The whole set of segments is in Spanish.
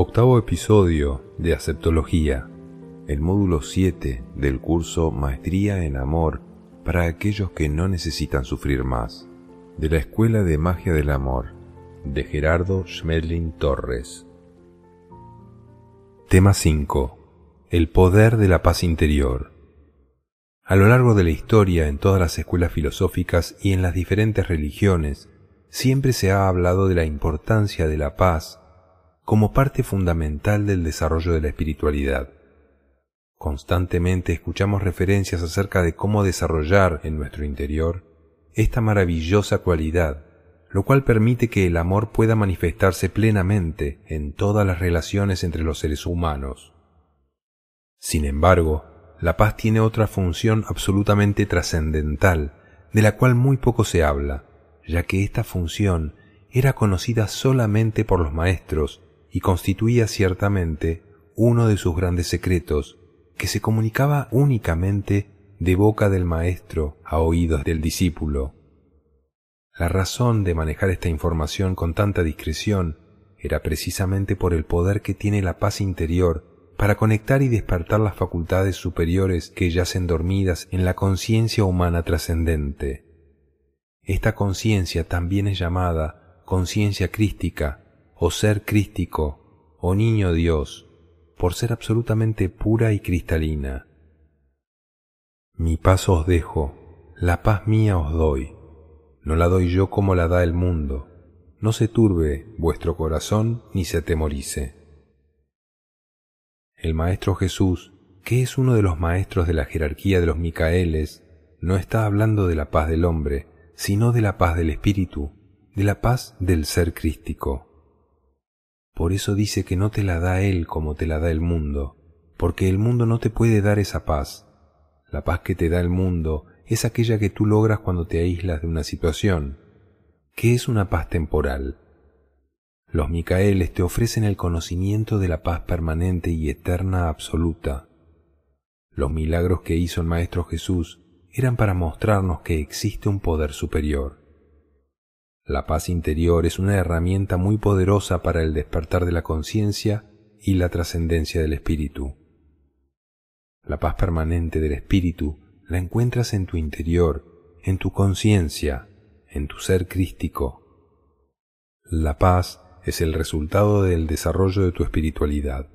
Octavo episodio de Aceptología, el módulo 7 del curso Maestría en Amor para aquellos que no necesitan sufrir más, de la Escuela de Magia del Amor, de Gerardo Schmedlin Torres. Tema 5. El poder de la paz interior. A lo largo de la historia, en todas las escuelas filosóficas y en las diferentes religiones, siempre se ha hablado de la importancia de la paz como parte fundamental del desarrollo de la espiritualidad. Constantemente escuchamos referencias acerca de cómo desarrollar en nuestro interior esta maravillosa cualidad, lo cual permite que el amor pueda manifestarse plenamente en todas las relaciones entre los seres humanos. Sin embargo, la paz tiene otra función absolutamente trascendental, de la cual muy poco se habla, ya que esta función era conocida solamente por los maestros y constituía ciertamente uno de sus grandes secretos, que se comunicaba únicamente de boca del maestro a oídos del discípulo. La razón de manejar esta información con tanta discreción era precisamente por el poder que tiene la paz interior para conectar y despertar las facultades superiores que yacen dormidas en la conciencia humana trascendente. Esta conciencia también es llamada conciencia crística o ser crístico, o niño Dios, por ser absolutamente pura y cristalina. Mi paz os dejo, la paz mía os doy, no la doy yo como la da el mundo, no se turbe vuestro corazón ni se atemorice. El Maestro Jesús, que es uno de los maestros de la jerarquía de los Micaeles, no está hablando de la paz del hombre, sino de la paz del espíritu, de la paz del ser crístico. Por eso dice que no te la da Él como te la da el mundo, porque el mundo no te puede dar esa paz. La paz que te da el mundo es aquella que tú logras cuando te aíslas de una situación, que es una paz temporal. Los Micaeles te ofrecen el conocimiento de la paz permanente y eterna absoluta. Los milagros que hizo el Maestro Jesús eran para mostrarnos que existe un poder superior. La paz interior es una herramienta muy poderosa para el despertar de la conciencia y la trascendencia del espíritu. La paz permanente del espíritu la encuentras en tu interior, en tu conciencia, en tu ser crístico. La paz es el resultado del desarrollo de tu espiritualidad.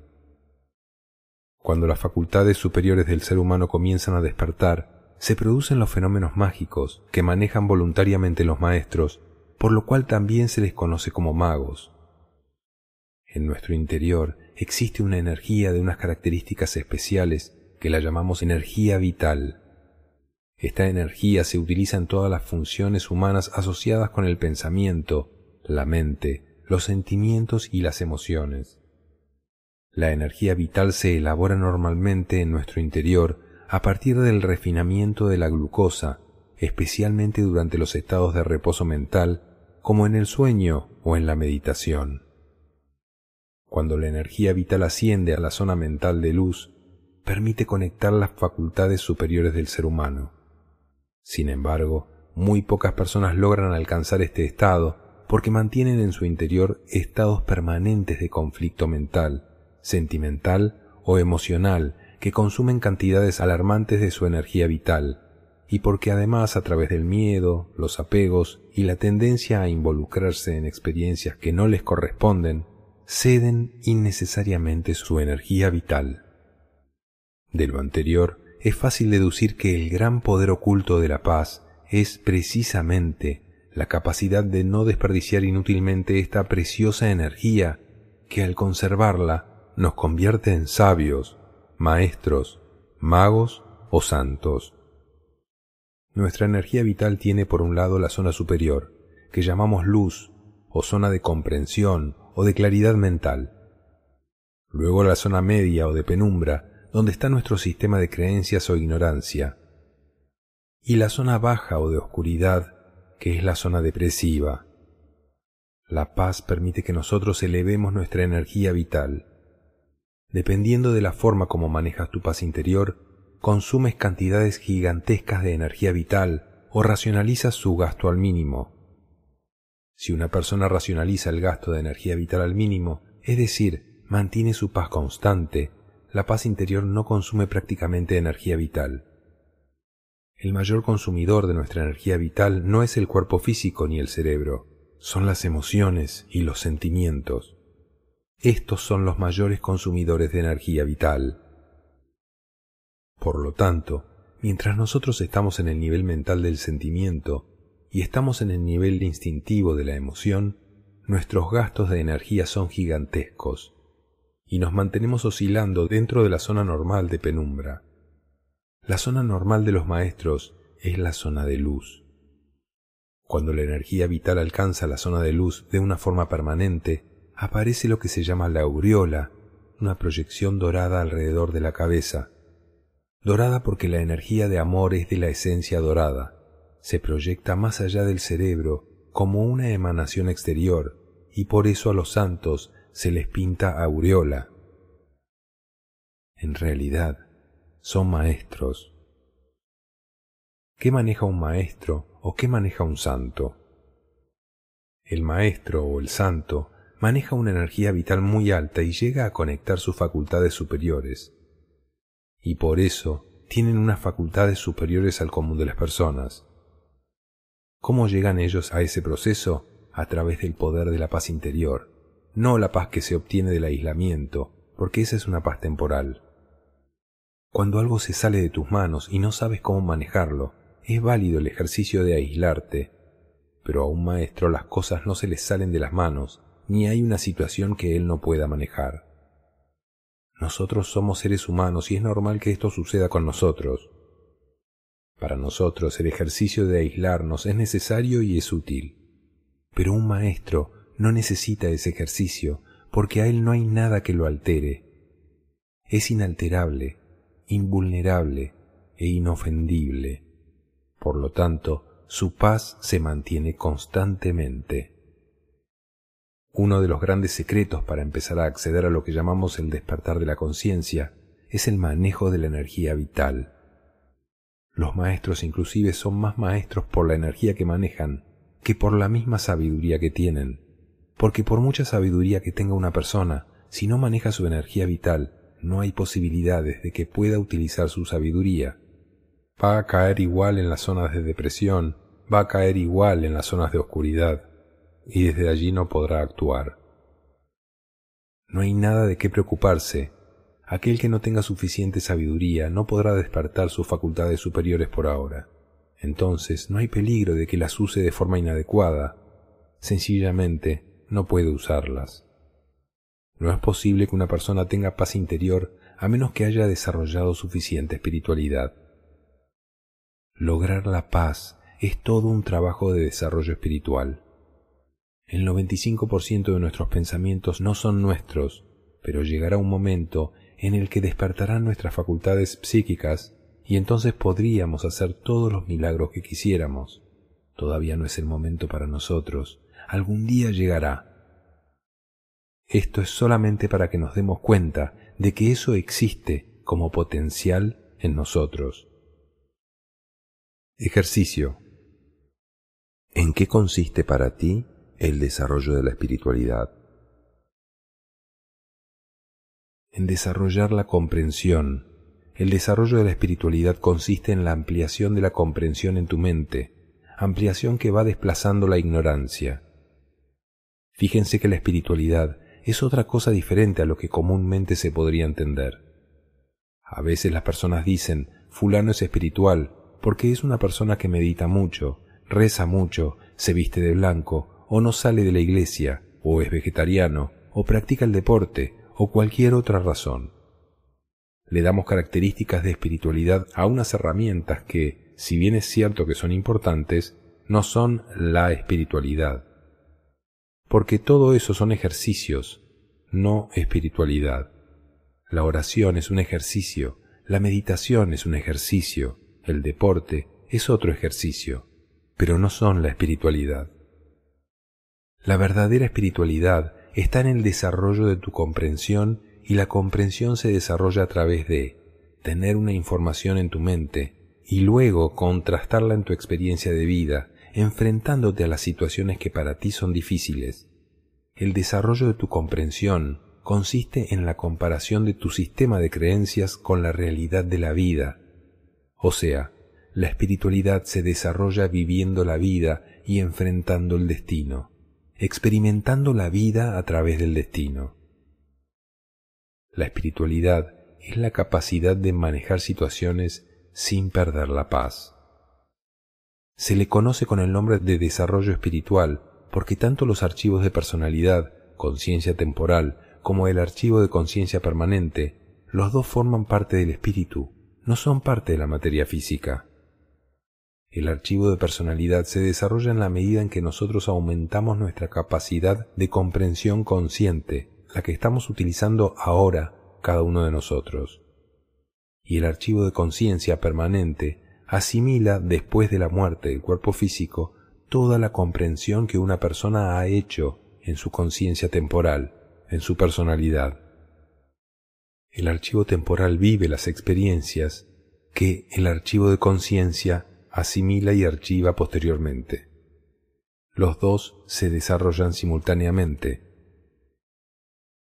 Cuando las facultades superiores del ser humano comienzan a despertar, se producen los fenómenos mágicos que manejan voluntariamente los maestros por lo cual también se les conoce como magos. En nuestro interior existe una energía de unas características especiales que la llamamos energía vital. Esta energía se utiliza en todas las funciones humanas asociadas con el pensamiento, la mente, los sentimientos y las emociones. La energía vital se elabora normalmente en nuestro interior a partir del refinamiento de la glucosa, especialmente durante los estados de reposo mental, como en el sueño o en la meditación. Cuando la energía vital asciende a la zona mental de luz, permite conectar las facultades superiores del ser humano. Sin embargo, muy pocas personas logran alcanzar este estado porque mantienen en su interior estados permanentes de conflicto mental, sentimental o emocional que consumen cantidades alarmantes de su energía vital, y porque además a través del miedo, los apegos y la tendencia a involucrarse en experiencias que no les corresponden, ceden innecesariamente su energía vital. De lo anterior, es fácil deducir que el gran poder oculto de la paz es precisamente la capacidad de no desperdiciar inútilmente esta preciosa energía que al conservarla nos convierte en sabios, maestros, magos o santos. Nuestra energía vital tiene por un lado la zona superior, que llamamos luz, o zona de comprensión, o de claridad mental. Luego la zona media o de penumbra, donde está nuestro sistema de creencias o ignorancia. Y la zona baja o de oscuridad, que es la zona depresiva. La paz permite que nosotros elevemos nuestra energía vital. Dependiendo de la forma como manejas tu paz interior, consumes cantidades gigantescas de energía vital o racionaliza su gasto al mínimo. Si una persona racionaliza el gasto de energía vital al mínimo, es decir, mantiene su paz constante, la paz interior no consume prácticamente energía vital. El mayor consumidor de nuestra energía vital no es el cuerpo físico ni el cerebro, son las emociones y los sentimientos. Estos son los mayores consumidores de energía vital. Por lo tanto, mientras nosotros estamos en el nivel mental del sentimiento y estamos en el nivel instintivo de la emoción, nuestros gastos de energía son gigantescos y nos mantenemos oscilando dentro de la zona normal de penumbra. La zona normal de los maestros es la zona de luz. Cuando la energía vital alcanza la zona de luz de una forma permanente, aparece lo que se llama la aureola, una proyección dorada alrededor de la cabeza. Dorada porque la energía de amor es de la esencia dorada, se proyecta más allá del cerebro como una emanación exterior, y por eso a los santos se les pinta aureola. En realidad, son maestros. ¿Qué maneja un maestro o qué maneja un santo? El maestro o el santo maneja una energía vital muy alta y llega a conectar sus facultades superiores. Y por eso tienen unas facultades superiores al común de las personas. ¿Cómo llegan ellos a ese proceso? A través del poder de la paz interior, no la paz que se obtiene del aislamiento, porque esa es una paz temporal. Cuando algo se sale de tus manos y no sabes cómo manejarlo, es válido el ejercicio de aislarte, pero a un maestro las cosas no se le salen de las manos, ni hay una situación que él no pueda manejar. Nosotros somos seres humanos y es normal que esto suceda con nosotros. Para nosotros el ejercicio de aislarnos es necesario y es útil. Pero un maestro no necesita ese ejercicio porque a él no hay nada que lo altere. Es inalterable, invulnerable e inofendible. Por lo tanto, su paz se mantiene constantemente. Uno de los grandes secretos para empezar a acceder a lo que llamamos el despertar de la conciencia es el manejo de la energía vital. Los maestros inclusive son más maestros por la energía que manejan que por la misma sabiduría que tienen, porque por mucha sabiduría que tenga una persona, si no maneja su energía vital, no hay posibilidades de que pueda utilizar su sabiduría. Va a caer igual en las zonas de depresión, va a caer igual en las zonas de oscuridad, y desde allí no podrá actuar. No hay nada de qué preocuparse. Aquel que no tenga suficiente sabiduría no podrá despertar sus facultades superiores por ahora. Entonces no hay peligro de que las use de forma inadecuada. Sencillamente no puede usarlas. No es posible que una persona tenga paz interior a menos que haya desarrollado suficiente espiritualidad. Lograr la paz es todo un trabajo de desarrollo espiritual. El 95% de nuestros pensamientos no son nuestros, pero llegará un momento en el que despertarán nuestras facultades psíquicas y entonces podríamos hacer todos los milagros que quisiéramos. Todavía no es el momento para nosotros. Algún día llegará. Esto es solamente para que nos demos cuenta de que eso existe como potencial en nosotros. Ejercicio. ¿En qué consiste para ti el desarrollo de la espiritualidad. En desarrollar la comprensión. El desarrollo de la espiritualidad consiste en la ampliación de la comprensión en tu mente, ampliación que va desplazando la ignorancia. Fíjense que la espiritualidad es otra cosa diferente a lo que comúnmente se podría entender. A veces las personas dicen, fulano es espiritual, porque es una persona que medita mucho, reza mucho, se viste de blanco, o no sale de la iglesia, o es vegetariano, o practica el deporte, o cualquier otra razón. Le damos características de espiritualidad a unas herramientas que, si bien es cierto que son importantes, no son la espiritualidad. Porque todo eso son ejercicios, no espiritualidad. La oración es un ejercicio, la meditación es un ejercicio, el deporte es otro ejercicio, pero no son la espiritualidad. La verdadera espiritualidad está en el desarrollo de tu comprensión y la comprensión se desarrolla a través de tener una información en tu mente y luego contrastarla en tu experiencia de vida, enfrentándote a las situaciones que para ti son difíciles. El desarrollo de tu comprensión consiste en la comparación de tu sistema de creencias con la realidad de la vida. O sea, la espiritualidad se desarrolla viviendo la vida y enfrentando el destino, experimentando la vida a través del destino. La espiritualidad es la capacidad de manejar situaciones sin perder la paz. Se le conoce con el nombre de desarrollo espiritual porque tanto los archivos de personalidad, conciencia temporal, como el archivo de conciencia permanente, los dos forman parte del espíritu, no son parte de la materia física. El archivo de personalidad se desarrolla en la medida en que nosotros aumentamos nuestra capacidad de comprensión consciente, la que estamos utilizando ahora cada uno de nosotros. Y el archivo de conciencia permanente asimila después de la muerte del cuerpo físico toda la comprensión que una persona ha hecho en su conciencia temporal, en su personalidad. El archivo temporal vive las experiencias que el archivo de conciencia asimila y archiva posteriormente. Los dos se desarrollan simultáneamente.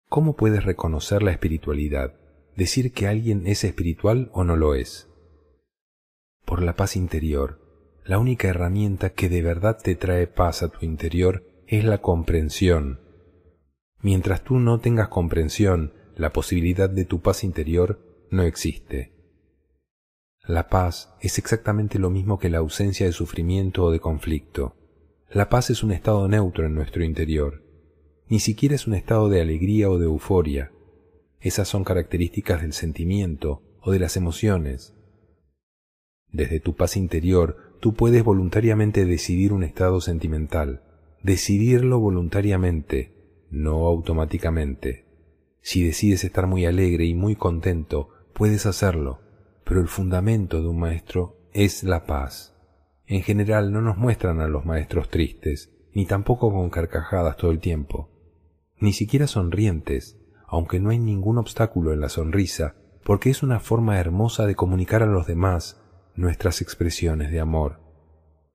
¿Cómo puedes reconocer la espiritualidad? Decir que alguien es espiritual o no lo es. Por la paz interior, la única herramienta que de verdad te trae paz a tu interior es la comprensión. Mientras tú no tengas comprensión, la posibilidad de tu paz interior no existe. La paz es exactamente lo mismo que la ausencia de sufrimiento o de conflicto. La paz es un estado neutro en nuestro interior. Ni siquiera es un estado de alegría o de euforia. Esas son características del sentimiento o de las emociones. Desde tu paz interior, tú puedes voluntariamente decidir un estado sentimental, decidirlo voluntariamente, no automáticamente. Si decides estar muy alegre y muy contento, puedes hacerlo pero el fundamento de un maestro es la paz. En general no nos muestran a los maestros tristes, ni tampoco con carcajadas todo el tiempo, ni siquiera sonrientes, aunque no hay ningún obstáculo en la sonrisa, porque es una forma hermosa de comunicar a los demás nuestras expresiones de amor.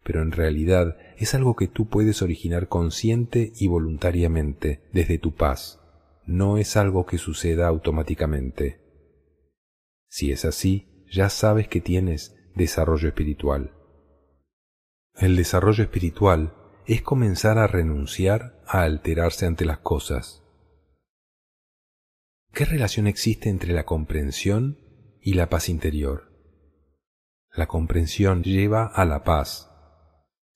Pero en realidad es algo que tú puedes originar consciente y voluntariamente desde tu paz. No es algo que suceda automáticamente. Si es así, ya sabes que tienes desarrollo espiritual. El desarrollo espiritual es comenzar a renunciar a alterarse ante las cosas. ¿Qué relación existe entre la comprensión y la paz interior? La comprensión lleva a la paz.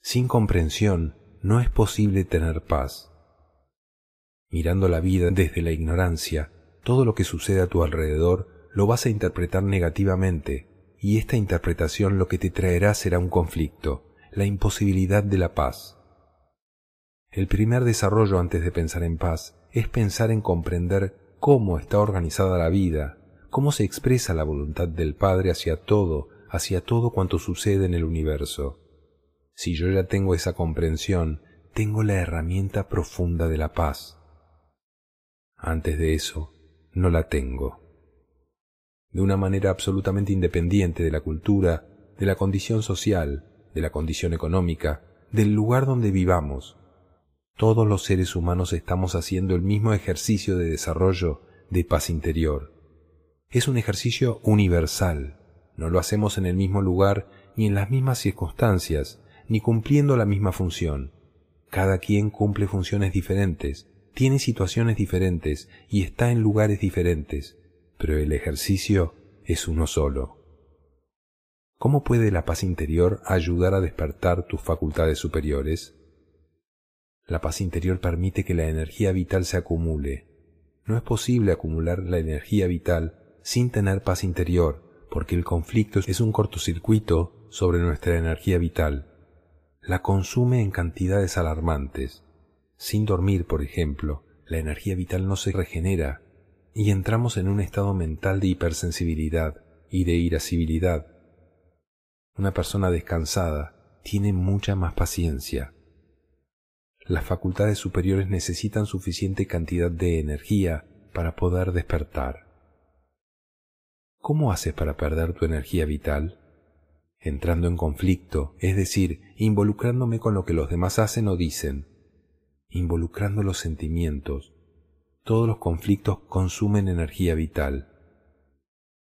Sin comprensión no es posible tener paz. Mirando la vida desde la ignorancia, todo lo que sucede a tu alrededor lo vas a interpretar negativamente, y esta interpretación lo que te traerá será un conflicto, la imposibilidad de la paz. El primer desarrollo antes de pensar en paz es pensar en comprender cómo está organizada la vida, cómo se expresa la voluntad del Padre hacia todo, hacia todo cuanto sucede en el universo. Si yo ya tengo esa comprensión, tengo la herramienta profunda de la paz. Antes de eso, no la tengo de una manera absolutamente independiente de la cultura, de la condición social, de la condición económica, del lugar donde vivamos. Todos los seres humanos estamos haciendo el mismo ejercicio de desarrollo de paz interior. Es un ejercicio universal. No lo hacemos en el mismo lugar ni en las mismas circunstancias, ni cumpliendo la misma función. Cada quien cumple funciones diferentes, tiene situaciones diferentes y está en lugares diferentes pero el ejercicio es uno solo. ¿Cómo puede la paz interior ayudar a despertar tus facultades superiores? La paz interior permite que la energía vital se acumule. No es posible acumular la energía vital sin tener paz interior, porque el conflicto es un cortocircuito sobre nuestra energía vital. La consume en cantidades alarmantes. Sin dormir, por ejemplo, la energía vital no se regenera, y entramos en un estado mental de hipersensibilidad y de irascibilidad. Una persona descansada tiene mucha más paciencia. Las facultades superiores necesitan suficiente cantidad de energía para poder despertar. ¿Cómo haces para perder tu energía vital? entrando en conflicto, es decir, involucrándome con lo que los demás hacen o dicen, involucrando los sentimientos. Todos los conflictos consumen energía vital.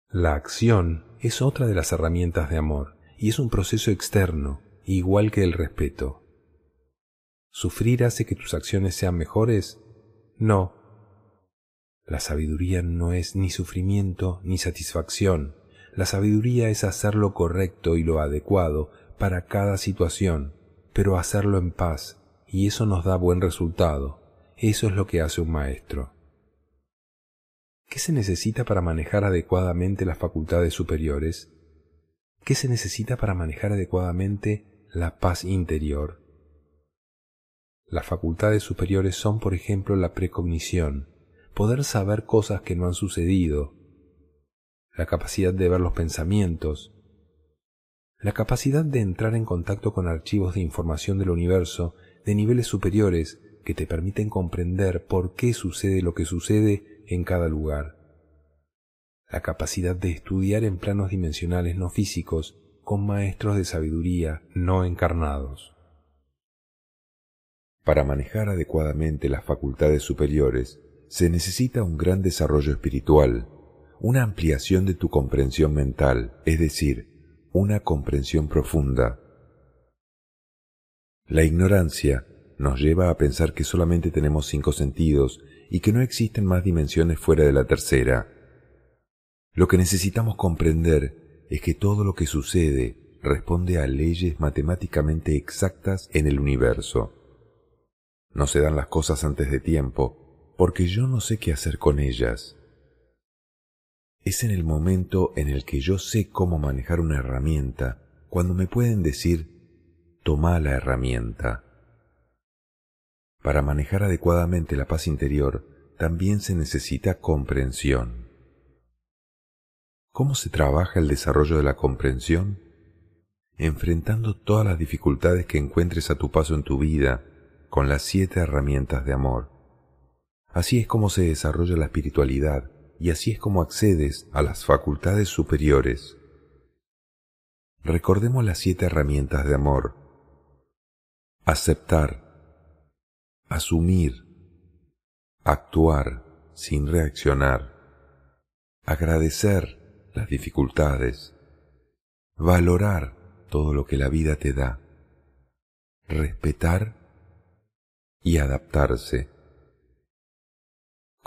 La acción es otra de las herramientas de amor y es un proceso externo, igual que el respeto. ¿Sufrir hace que tus acciones sean mejores? No. La sabiduría no es ni sufrimiento ni satisfacción. La sabiduría es hacer lo correcto y lo adecuado para cada situación, pero hacerlo en paz, y eso nos da buen resultado. Eso es lo que hace un maestro. ¿Qué se necesita para manejar adecuadamente las facultades superiores? ¿Qué se necesita para manejar adecuadamente la paz interior? Las facultades superiores son, por ejemplo, la precognición, poder saber cosas que no han sucedido, la capacidad de ver los pensamientos, la capacidad de entrar en contacto con archivos de información del universo de niveles superiores que te permiten comprender por qué sucede lo que sucede en cada lugar, la capacidad de estudiar en planos dimensionales no físicos con maestros de sabiduría no encarnados. Para manejar adecuadamente las facultades superiores se necesita un gran desarrollo espiritual una ampliación de tu comprensión mental, es decir, una comprensión profunda. La ignorancia nos lleva a pensar que solamente tenemos cinco sentidos y que no existen más dimensiones fuera de la tercera. Lo que necesitamos comprender es que todo lo que sucede responde a leyes matemáticamente exactas en el universo. No se dan las cosas antes de tiempo, porque yo no sé qué hacer con ellas es en el momento en el que yo sé cómo manejar una herramienta, cuando me pueden decir, toma la herramienta. Para manejar adecuadamente la paz interior, también se necesita comprensión. ¿Cómo se trabaja el desarrollo de la comprensión? Enfrentando todas las dificultades que encuentres a tu paso en tu vida con las siete herramientas de amor. Así es como se desarrolla la espiritualidad y así es como accedes a las facultades superiores. Recordemos las siete herramientas de amor. Aceptar, asumir, actuar sin reaccionar, agradecer las dificultades, valorar todo lo que la vida te da, respetar y adaptarse.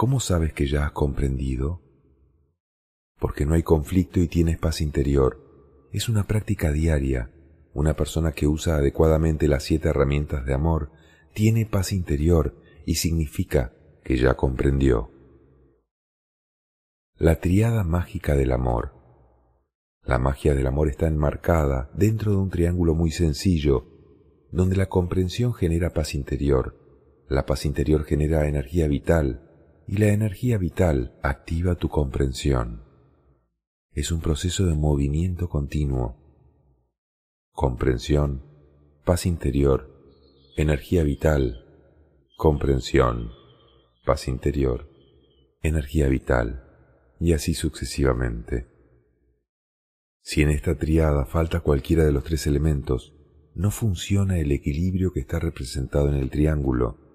¿Cómo sabes que ya has comprendido? Porque no hay conflicto y tienes paz interior. Es una práctica diaria. Una persona que usa adecuadamente las siete herramientas de amor tiene paz interior y significa que ya comprendió. La triada mágica del amor. La magia del amor está enmarcada dentro de un triángulo muy sencillo, donde la comprensión genera paz interior, la paz interior genera energía vital, y la energía vital activa tu comprensión. Es un proceso de movimiento continuo. Comprensión, paz interior, energía vital, comprensión, paz interior, energía vital, y así sucesivamente. Si en esta triada falta cualquiera de los tres elementos, no funciona el equilibrio que está representado en el triángulo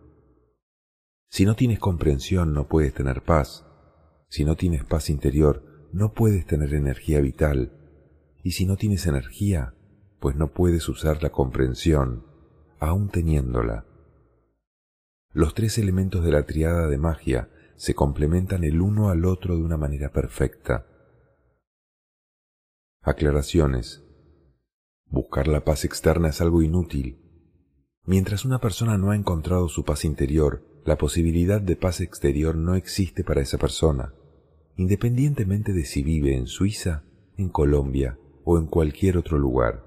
si no tienes comprensión, no puedes tener paz. Si no tienes paz interior, no puedes tener energía vital. Y si no tienes energía, pues no puedes usar la comprensión, aún teniéndola. Los tres elementos de la triada de magia se complementan el uno al otro de una manera perfecta. Aclaraciones. Buscar la paz externa es algo inútil. Mientras una persona no ha encontrado su paz interior, la posibilidad de paz exterior no existe para esa persona, independientemente de si vive en Suiza, en Colombia o en cualquier otro lugar.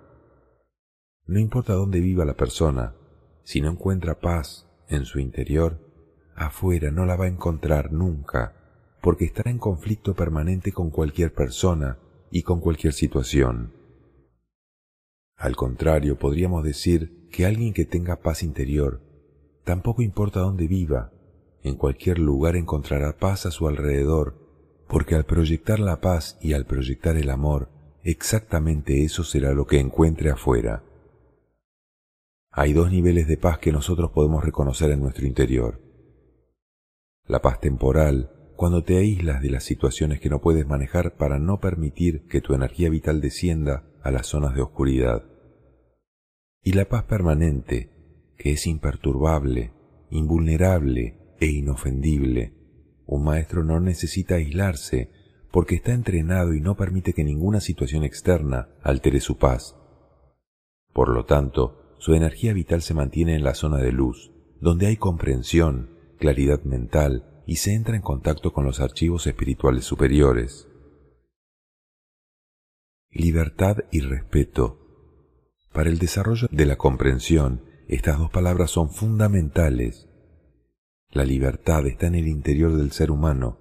No importa dónde viva la persona, si no encuentra paz en su interior, afuera no la va a encontrar nunca, porque estará en conflicto permanente con cualquier persona y con cualquier situación. Al contrario, podríamos decir que alguien que tenga paz interior Tampoco importa dónde viva, en cualquier lugar encontrará paz a su alrededor, porque al proyectar la paz y al proyectar el amor, exactamente eso será lo que encuentre afuera. Hay dos niveles de paz que nosotros podemos reconocer en nuestro interior. La paz temporal, cuando te aíslas de las situaciones que no puedes manejar para no permitir que tu energía vital descienda a las zonas de oscuridad. Y la paz permanente, que es imperturbable, invulnerable e inofendible. Un maestro no necesita aislarse porque está entrenado y no permite que ninguna situación externa altere su paz. Por lo tanto, su energía vital se mantiene en la zona de luz, donde hay comprensión, claridad mental y se entra en contacto con los archivos espirituales superiores. Libertad y respeto. Para el desarrollo de la comprensión, estas dos palabras son fundamentales. La libertad está en el interior del ser humano.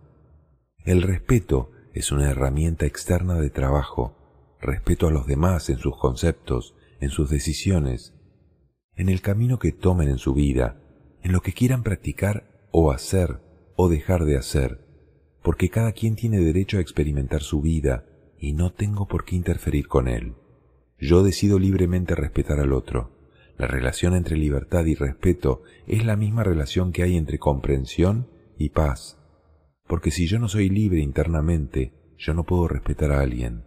El respeto es una herramienta externa de trabajo, respeto a los demás en sus conceptos, en sus decisiones, en el camino que tomen en su vida, en lo que quieran practicar o hacer o dejar de hacer, porque cada quien tiene derecho a experimentar su vida y no tengo por qué interferir con él. Yo decido libremente respetar al otro. La relación entre libertad y respeto es la misma relación que hay entre comprensión y paz, porque si yo no soy libre internamente, yo no puedo respetar a alguien.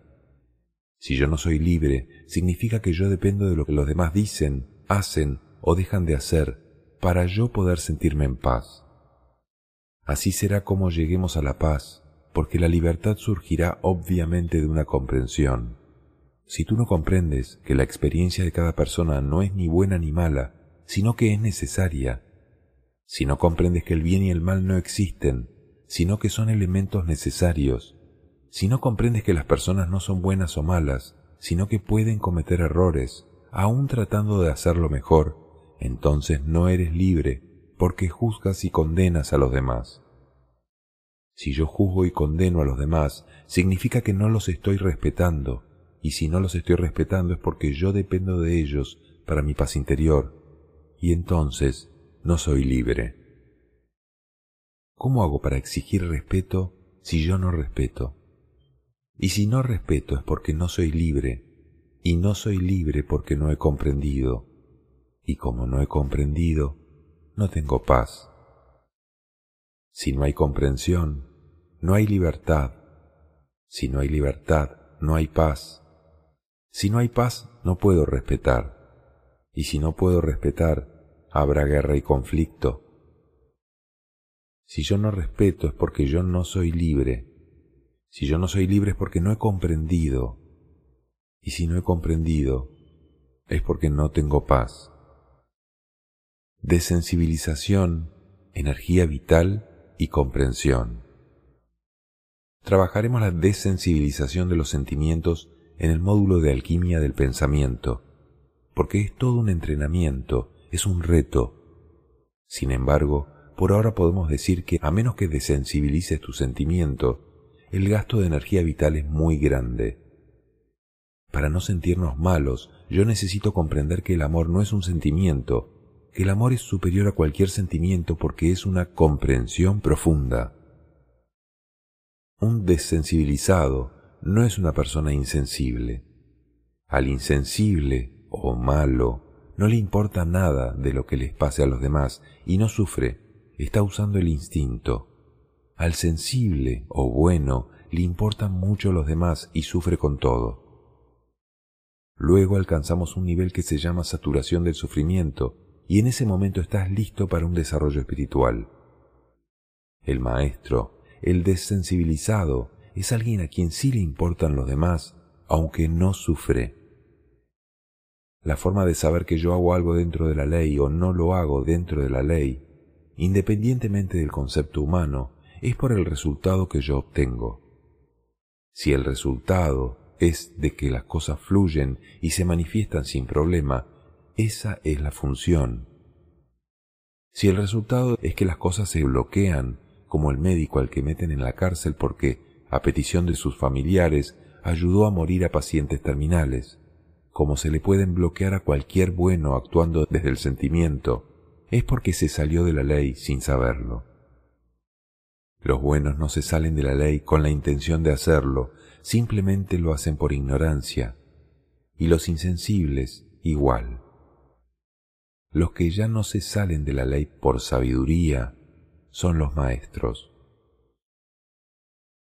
Si yo no soy libre, significa que yo dependo de lo que los demás dicen, hacen o dejan de hacer para yo poder sentirme en paz. Así será como lleguemos a la paz, porque la libertad surgirá obviamente de una comprensión. Si tú no comprendes que la experiencia de cada persona no es ni buena ni mala, sino que es necesaria, si no comprendes que el bien y el mal no existen, sino que son elementos necesarios, si no comprendes que las personas no son buenas o malas, sino que pueden cometer errores, aun tratando de hacerlo mejor, entonces no eres libre, porque juzgas y condenas a los demás. Si yo juzgo y condeno a los demás, significa que no los estoy respetando, y si no los estoy respetando es porque yo dependo de ellos para mi paz interior, y entonces no soy libre. ¿Cómo hago para exigir respeto si yo no respeto? Y si no respeto es porque no soy libre, y no soy libre porque no he comprendido, y como no he comprendido, no tengo paz. Si no hay comprensión, no hay libertad. Si no hay libertad, no hay paz. Si no hay paz, no puedo respetar. Y si no puedo respetar, habrá guerra y conflicto. Si yo no respeto es porque yo no soy libre. Si yo no soy libre es porque no he comprendido. Y si no he comprendido, es porque no tengo paz. Desensibilización, energía vital y comprensión. Trabajaremos la desensibilización de los sentimientos en el módulo de alquimia del pensamiento, porque es todo un entrenamiento, es un reto. Sin embargo, por ahora podemos decir que a menos que desensibilices tu sentimiento, el gasto de energía vital es muy grande. Para no sentirnos malos, yo necesito comprender que el amor no es un sentimiento, que el amor es superior a cualquier sentimiento porque es una comprensión profunda. Un desensibilizado no es una persona insensible. Al insensible o malo no le importa nada de lo que les pase a los demás y no sufre, está usando el instinto. Al sensible o bueno le importan mucho los demás y sufre con todo. Luego alcanzamos un nivel que se llama saturación del sufrimiento y en ese momento estás listo para un desarrollo espiritual. El maestro, el desensibilizado, es alguien a quien sí le importan los demás, aunque no sufre. La forma de saber que yo hago algo dentro de la ley o no lo hago dentro de la ley, independientemente del concepto humano, es por el resultado que yo obtengo. Si el resultado es de que las cosas fluyen y se manifiestan sin problema, esa es la función. Si el resultado es que las cosas se bloquean, como el médico al que meten en la cárcel porque a petición de sus familiares, ayudó a morir a pacientes terminales. Como se le pueden bloquear a cualquier bueno actuando desde el sentimiento, es porque se salió de la ley sin saberlo. Los buenos no se salen de la ley con la intención de hacerlo, simplemente lo hacen por ignorancia, y los insensibles igual. Los que ya no se salen de la ley por sabiduría son los maestros.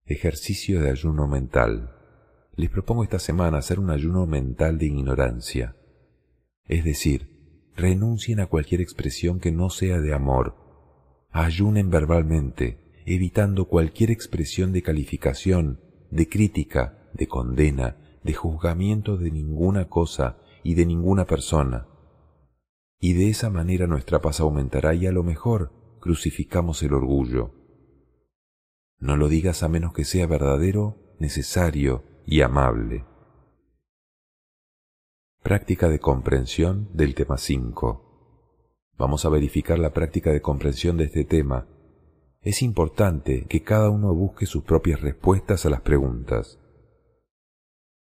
Ejercicio de ayuno mental. Les propongo esta semana hacer un ayuno mental de ignorancia. Es decir, renuncien a cualquier expresión que no sea de amor. Ayunen verbalmente, evitando cualquier expresión de calificación, de crítica, de condena, de juzgamiento de ninguna cosa y de ninguna persona. Y de esa manera nuestra paz aumentará y a lo mejor crucificamos el orgullo. No lo digas a menos que sea verdadero, necesario y amable. Práctica de comprensión del tema 5. Vamos a verificar la práctica de comprensión de este tema. Es importante que cada uno busque sus propias respuestas a las preguntas.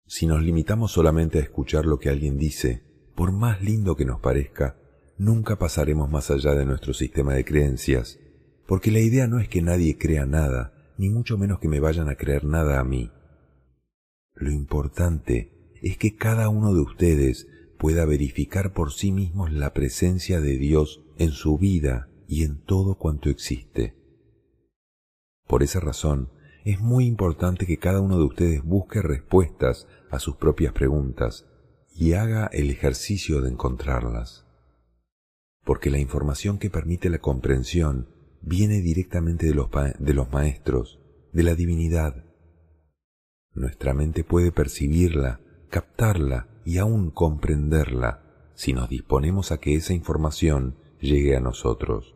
Si nos limitamos solamente a escuchar lo que alguien dice, por más lindo que nos parezca, nunca pasaremos más allá de nuestro sistema de creencias, porque la idea no es que nadie crea nada, ni mucho menos que me vayan a creer nada a mí. Lo importante es que cada uno de ustedes pueda verificar por sí mismos la presencia de Dios en su vida y en todo cuanto existe. Por esa razón, es muy importante que cada uno de ustedes busque respuestas a sus propias preguntas y haga el ejercicio de encontrarlas. Porque la información que permite la comprensión viene directamente de los, de los maestros, de la divinidad. Nuestra mente puede percibirla, captarla y aún comprenderla si nos disponemos a que esa información llegue a nosotros.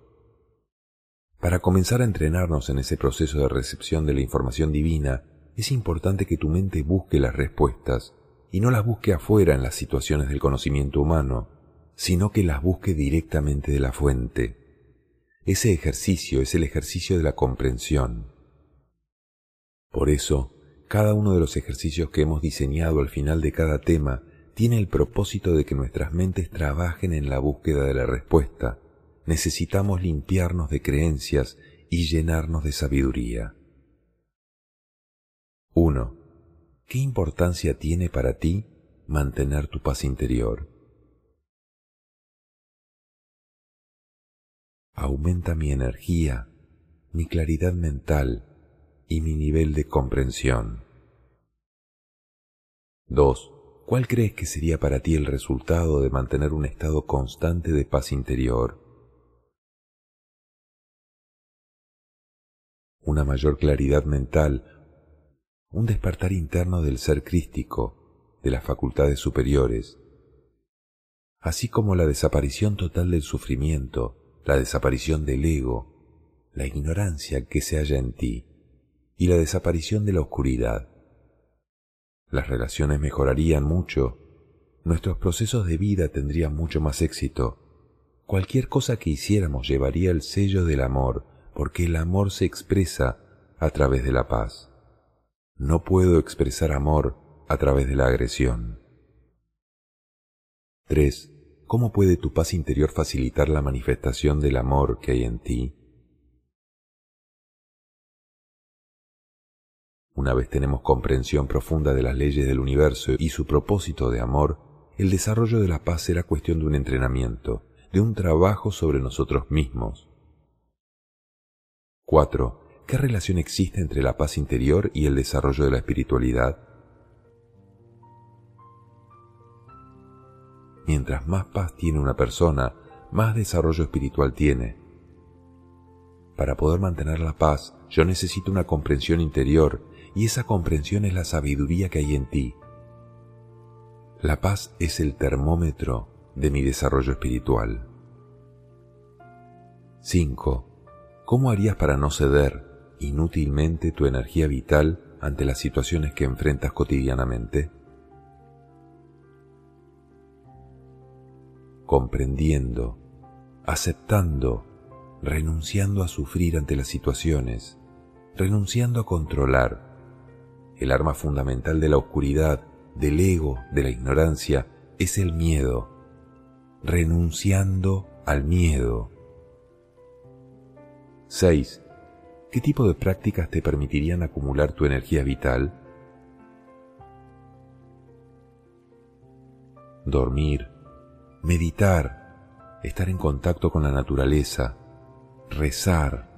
Para comenzar a entrenarnos en ese proceso de recepción de la información divina, es importante que tu mente busque las respuestas y no las busque afuera en las situaciones del conocimiento humano, sino que las busque directamente de la fuente. Ese ejercicio es el ejercicio de la comprensión. Por eso, cada uno de los ejercicios que hemos diseñado al final de cada tema tiene el propósito de que nuestras mentes trabajen en la búsqueda de la respuesta, necesitamos limpiarnos de creencias y llenarnos de sabiduría. 1. ¿Qué importancia tiene para ti mantener tu paz interior? Aumenta mi energía, mi claridad mental y mi nivel de comprensión. 2. ¿Cuál crees que sería para ti el resultado de mantener un estado constante de paz interior? una mayor claridad mental, un despertar interno del ser crístico, de las facultades superiores, así como la desaparición total del sufrimiento, la desaparición del ego, la ignorancia que se halla en ti y la desaparición de la oscuridad. Las relaciones mejorarían mucho, nuestros procesos de vida tendrían mucho más éxito, cualquier cosa que hiciéramos llevaría el sello del amor, porque el amor se expresa a través de la paz. No puedo expresar amor a través de la agresión. 3. ¿Cómo puede tu paz interior facilitar la manifestación del amor que hay en ti? Una vez tenemos comprensión profunda de las leyes del universo y su propósito de amor, el desarrollo de la paz será cuestión de un entrenamiento, de un trabajo sobre nosotros mismos, 4. ¿Qué relación existe entre la paz interior y el desarrollo de la espiritualidad? Mientras más paz tiene una persona, más desarrollo espiritual tiene. Para poder mantener la paz, yo necesito una comprensión interior, y esa comprensión es la sabiduría que hay en ti. La paz es el termómetro de mi desarrollo espiritual. 5. ¿Cómo harías para no ceder inútilmente tu energía vital ante las situaciones que enfrentas cotidianamente? comprendiendo, aceptando, renunciando a sufrir ante las situaciones, renunciando a controlar. El arma fundamental de la oscuridad, del ego, de la ignorancia, es el miedo. Renunciando al miedo. 6. ¿Qué tipo de prácticas te permitirían acumular tu energía vital? Dormir, meditar, estar en contacto con la naturaleza, rezar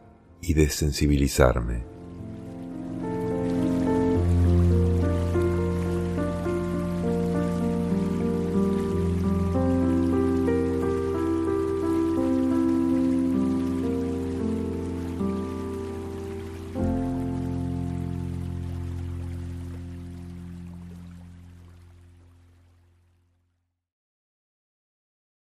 y desensibilizarme.